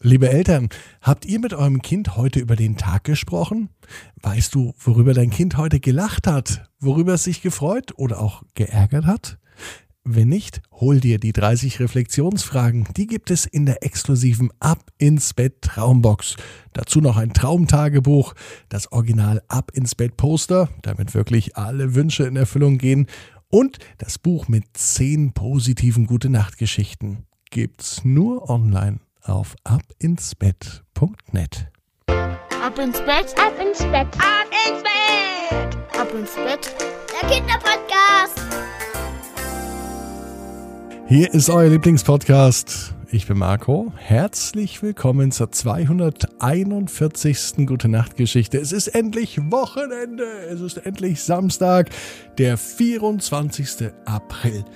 Liebe Eltern, habt ihr mit eurem Kind heute über den Tag gesprochen? Weißt du, worüber dein Kind heute gelacht hat, worüber es sich gefreut oder auch geärgert hat? Wenn nicht, hol dir die 30 Reflexionsfragen. Die gibt es in der exklusiven Ab ins Bett Traumbox. Dazu noch ein Traumtagebuch, das Original Ab ins Bett Poster, damit wirklich alle Wünsche in Erfüllung gehen und das Buch mit 10 positiven Gute Nacht Geschichten. Gibt's nur online auf abinsbett.net. Ab ins Bett, ab ins Bett, ab ins Bett, ab ins Bett. Der Kinderpodcast. Hier ist euer Lieblingspodcast. Ich bin Marco. Herzlich willkommen zur 241. Gute Nacht Geschichte. Es ist endlich Wochenende. Es ist endlich Samstag, der 24. April.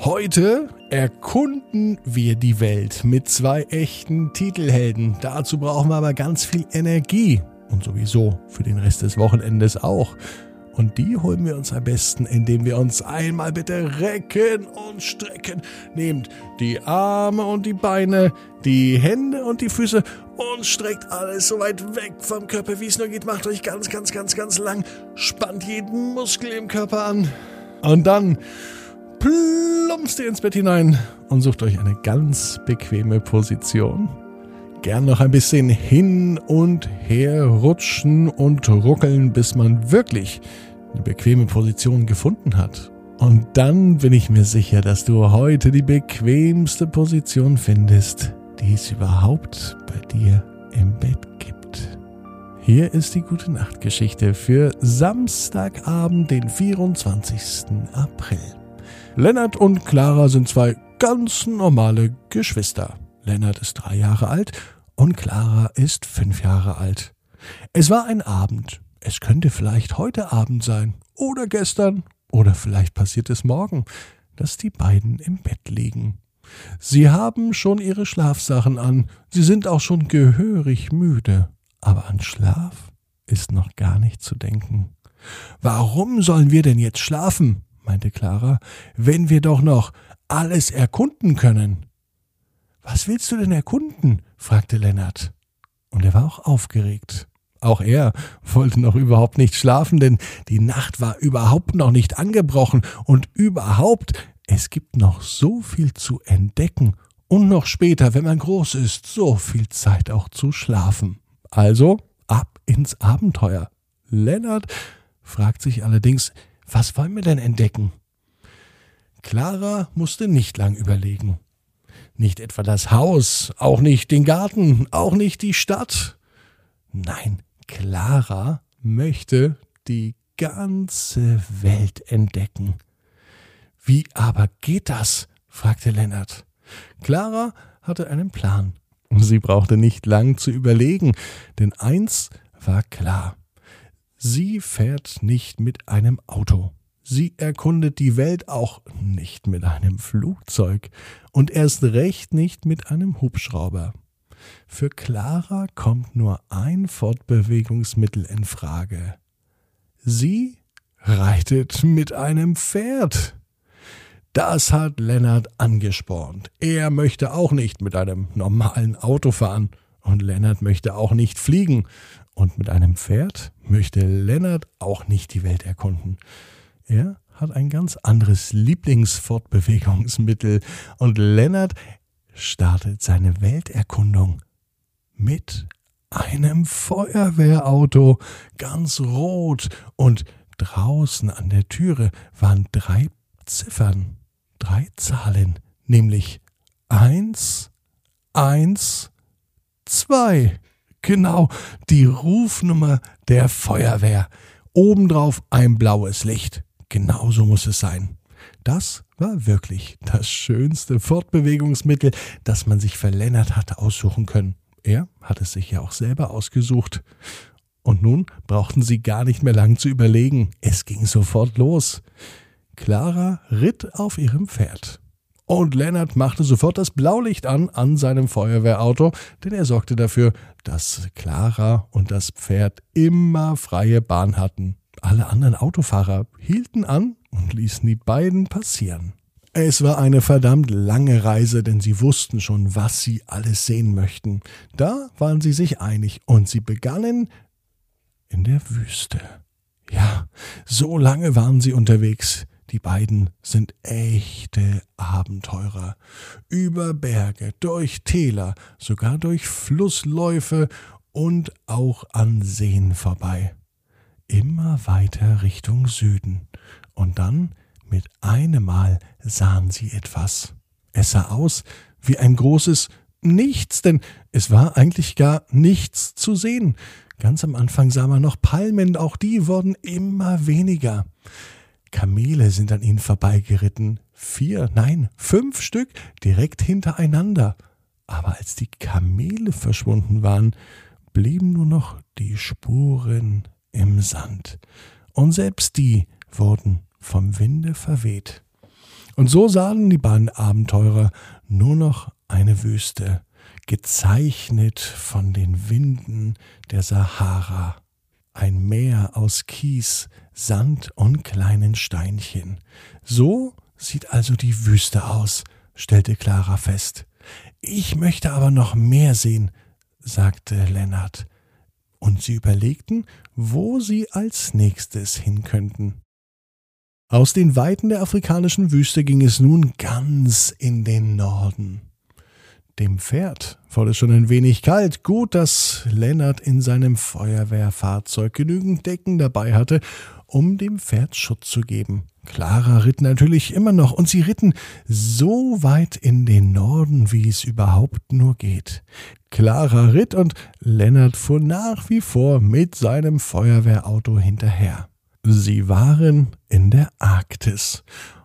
Heute erkunden wir die Welt mit zwei echten Titelhelden. Dazu brauchen wir aber ganz viel Energie und sowieso für den Rest des Wochenendes auch. Und die holen wir uns am besten, indem wir uns einmal bitte recken und strecken. Nehmt die Arme und die Beine, die Hände und die Füße und streckt alles so weit weg vom Körper, wie es nur geht. Macht euch ganz, ganz, ganz, ganz lang. Spannt jeden Muskel im Körper an. Und dann plumpst ihr ins Bett hinein und sucht euch eine ganz bequeme Position. Gern noch ein bisschen hin und her rutschen und ruckeln, bis man wirklich eine bequeme Position gefunden hat. Und dann bin ich mir sicher, dass du heute die bequemste Position findest, die es überhaupt bei dir im Bett gibt. Hier ist die gute Nachtgeschichte für Samstagabend, den 24. April. Lennart und Clara sind zwei ganz normale Geschwister. Lennart ist drei Jahre alt und Clara ist fünf Jahre alt. Es war ein Abend. Es könnte vielleicht heute Abend sein oder gestern oder vielleicht passiert es morgen, dass die beiden im Bett liegen. Sie haben schon ihre Schlafsachen an, sie sind auch schon gehörig müde, aber an Schlaf ist noch gar nicht zu denken. Warum sollen wir denn jetzt schlafen? Meinte Clara, wenn wir doch noch alles erkunden können. Was willst du denn erkunden? fragte Lennart. Und er war auch aufgeregt. Auch er wollte noch überhaupt nicht schlafen, denn die Nacht war überhaupt noch nicht angebrochen und überhaupt, es gibt noch so viel zu entdecken und noch später, wenn man groß ist, so viel Zeit auch zu schlafen. Also ab ins Abenteuer. Lennart fragt sich allerdings, was wollen wir denn entdecken? Clara musste nicht lang überlegen. Nicht etwa das Haus, auch nicht den Garten, auch nicht die Stadt. Nein, Clara möchte die ganze Welt entdecken. Wie aber geht das? fragte Lennart. Clara hatte einen Plan. Sie brauchte nicht lang zu überlegen, denn eins war klar. Sie fährt nicht mit einem Auto. Sie erkundet die Welt auch nicht mit einem Flugzeug und erst recht nicht mit einem Hubschrauber. Für Clara kommt nur ein Fortbewegungsmittel in Frage. Sie reitet mit einem Pferd. Das hat Lennart angespornt. Er möchte auch nicht mit einem normalen Auto fahren. Und Lennart möchte auch nicht fliegen. Und mit einem Pferd möchte Lennart auch nicht die Welt erkunden. Er hat ein ganz anderes Lieblingsfortbewegungsmittel und Lennart startet seine Welterkundung mit einem Feuerwehrauto, ganz rot, und draußen an der Türe waren drei Ziffern, drei Zahlen, nämlich eins, eins, zwei. Genau, die Rufnummer der Feuerwehr. Obendrauf ein blaues Licht. Genauso muss es sein. Das war wirklich das schönste Fortbewegungsmittel, das man sich für Lennart hatte aussuchen können. Er hat es sich ja auch selber ausgesucht. Und nun brauchten sie gar nicht mehr lang zu überlegen. Es ging sofort los. Clara ritt auf ihrem Pferd. Und Lennart machte sofort das Blaulicht an an seinem Feuerwehrauto, denn er sorgte dafür, dass Clara und das Pferd immer freie Bahn hatten. Alle anderen Autofahrer hielten an und ließen die beiden passieren. Es war eine verdammt lange Reise, denn sie wussten schon, was sie alles sehen möchten. Da waren sie sich einig und sie begannen in der Wüste. Ja, so lange waren sie unterwegs. Die beiden sind echte Abenteurer. Über Berge, durch Täler, sogar durch Flussläufe und auch an Seen vorbei. Immer weiter Richtung Süden. Und dann mit einem Mal sahen sie etwas. Es sah aus wie ein großes Nichts, denn es war eigentlich gar nichts zu sehen. Ganz am Anfang sah man noch Palmen, auch die wurden immer weniger. Kamele sind an ihnen vorbeigeritten. Vier, nein, fünf Stück direkt hintereinander. Aber als die Kamele verschwunden waren, blieben nur noch die Spuren im Sand. Und selbst die wurden vom Winde verweht. Und so sahen die beiden Abenteurer nur noch eine Wüste, gezeichnet von den Winden der Sahara. Ein Meer aus Kies, Sand und kleinen Steinchen. So sieht also die Wüste aus, stellte Clara fest. Ich möchte aber noch mehr sehen, sagte Lennart. Und sie überlegten, wo sie als nächstes hin könnten. Aus den Weiten der afrikanischen Wüste ging es nun ganz in den Norden. Dem Pferd wurde schon ein wenig kalt. Gut, dass Lennart in seinem Feuerwehrfahrzeug genügend Decken dabei hatte, um dem Pferd Schutz zu geben. Clara ritt natürlich immer noch, und sie ritten so weit in den Norden, wie es überhaupt nur geht. Clara ritt und Lennart fuhr nach wie vor mit seinem Feuerwehrauto hinterher. Sie waren in der Arktis.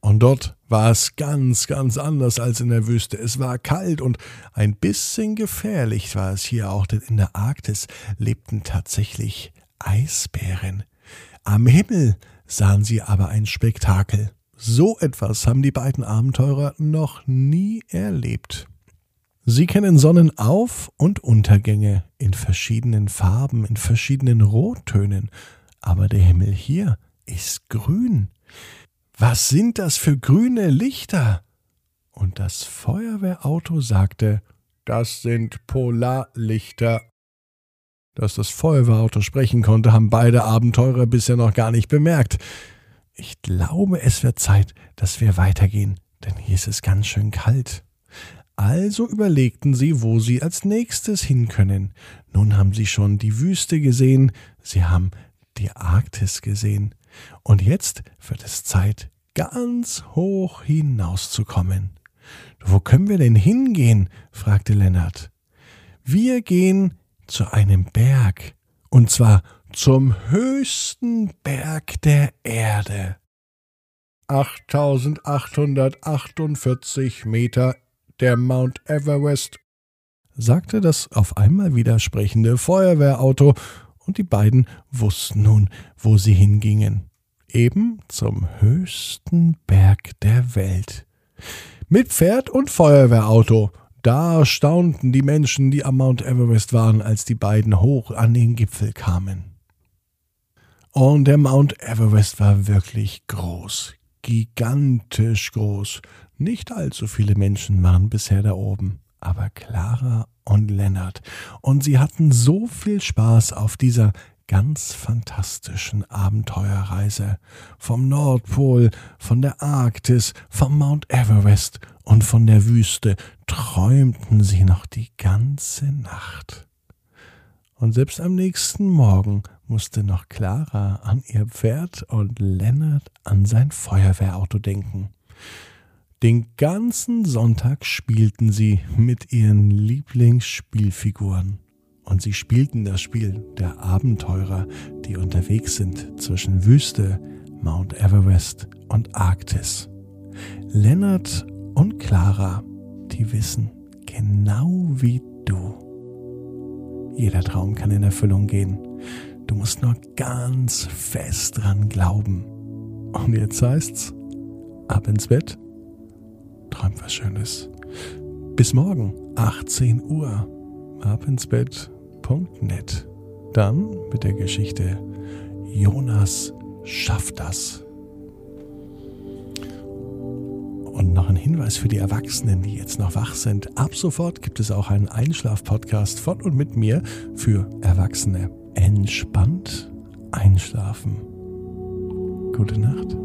Und dort war es ganz, ganz anders als in der Wüste. Es war kalt und ein bisschen gefährlich war es hier auch, denn in der Arktis lebten tatsächlich Eisbären. Am Himmel sahen sie aber ein Spektakel. So etwas haben die beiden Abenteurer noch nie erlebt. Sie kennen Sonnenauf- und Untergänge in verschiedenen Farben, in verschiedenen Rottönen, aber der Himmel hier ist grün. Was sind das für grüne Lichter? Und das Feuerwehrauto sagte, das sind Polarlichter. Dass das Feuerwehrauto sprechen konnte, haben beide Abenteurer bisher noch gar nicht bemerkt. Ich glaube, es wird Zeit, dass wir weitergehen, denn hier ist es ganz schön kalt. Also überlegten sie, wo sie als nächstes hin können. Nun haben sie schon die Wüste gesehen, sie haben die Arktis gesehen. Und jetzt wird es Zeit, ganz hoch hinauszukommen. Wo können wir denn hingehen? fragte Lennart. Wir gehen zu einem Berg, und zwar zum höchsten Berg der Erde. 8848 Meter der Mount Everest, sagte das auf einmal widersprechende Feuerwehrauto und die beiden wussten nun, wo sie hingingen. Eben zum höchsten Berg der Welt. Mit Pferd und Feuerwehrauto. Da staunten die Menschen, die am Mount Everest waren, als die beiden hoch an den Gipfel kamen. Und der Mount Everest war wirklich groß, gigantisch groß. Nicht allzu viele Menschen waren bisher da oben aber Clara und Lennart. Und sie hatten so viel Spaß auf dieser ganz fantastischen Abenteuerreise. Vom Nordpol, von der Arktis, vom Mount Everest und von der Wüste träumten sie noch die ganze Nacht. Und selbst am nächsten Morgen musste noch Clara an ihr Pferd und Lennart an sein Feuerwehrauto denken. Den ganzen Sonntag spielten sie mit ihren Lieblingsspielfiguren. Und sie spielten das Spiel der Abenteurer, die unterwegs sind zwischen Wüste, Mount Everest und Arktis. Lennart und Clara, die wissen, genau wie du. Jeder Traum kann in Erfüllung gehen. Du musst nur ganz fest dran glauben. Und jetzt heißt's, ab ins Bett träumt was Schönes. Bis morgen, 18 Uhr, abinsbett.net. Dann mit der Geschichte Jonas schafft das. Und noch ein Hinweis für die Erwachsenen, die jetzt noch wach sind. Ab sofort gibt es auch einen Einschlaf-Podcast von und mit mir für Erwachsene. Entspannt einschlafen. Gute Nacht.